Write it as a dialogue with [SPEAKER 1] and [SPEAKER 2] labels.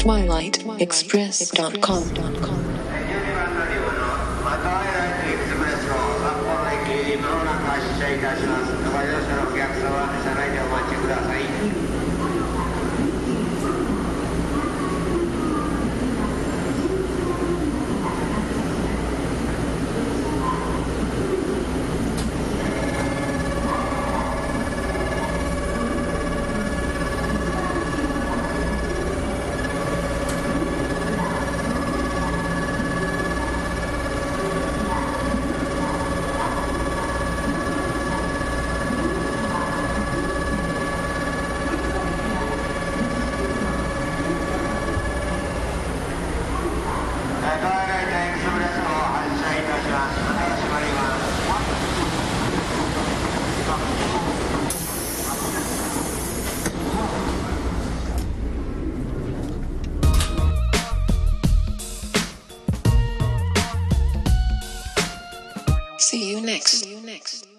[SPEAKER 1] www.express.com.
[SPEAKER 2] 12番
[SPEAKER 1] See you next. See you next.